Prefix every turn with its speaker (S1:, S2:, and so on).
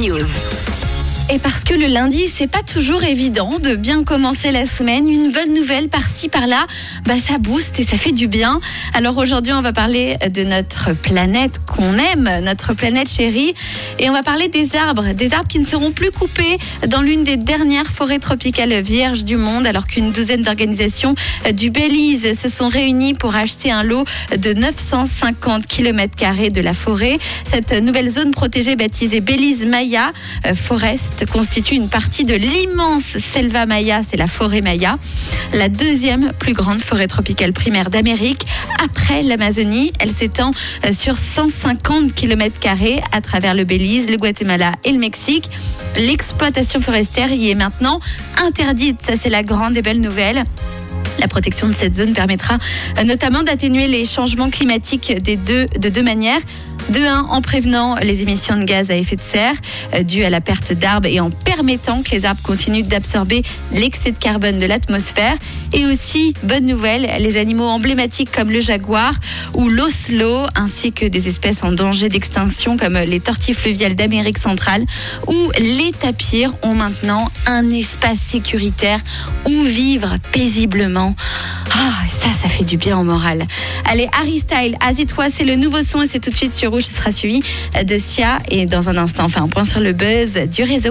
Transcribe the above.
S1: News. Le lundi, c'est pas toujours évident de bien commencer la semaine. Une bonne nouvelle par-ci, par-là, bah, ça booste et ça fait du bien. Alors aujourd'hui, on va parler de notre planète qu'on aime, notre planète chérie. Et on va parler des arbres, des arbres qui ne seront plus coupés dans l'une des dernières forêts tropicales vierges du monde, alors qu'une douzaine d'organisations du Belize se sont réunies pour acheter un lot de 950 km de la forêt. Cette nouvelle zone protégée baptisée Belize Maya euh, Constitue une partie de l'immense Selva Maya, c'est la forêt Maya, la deuxième plus grande forêt tropicale primaire d'Amérique. Après l'Amazonie, elle s'étend euh, sur 150 km à travers le Belize, le Guatemala et le Mexique. L'exploitation forestière y est maintenant interdite. Ça, c'est la grande et belle nouvelle. La protection de cette zone permettra euh, notamment d'atténuer les changements climatiques des deux, de deux manières. De un, en prévenant les émissions de gaz à effet de serre euh, dues à la perte d'arbres et en permettant que les arbres continuent d'absorber l'excès de carbone de l'atmosphère. Et aussi, bonne nouvelle, les animaux emblématiques comme le jaguar ou l'oslo, ainsi que des espèces en danger d'extinction comme les tortilles fluviales d'Amérique centrale ou les tapirs ont maintenant un espace sécuritaire où vivre paisiblement. Ah, ça, ça fait du bien au moral. Allez, Harry Style, Azit-toi, c'est le nouveau son et c'est tout de suite sur Rouge. Ce sera suivi de Sia. Et dans un instant, enfin, un point sur le buzz du réseau.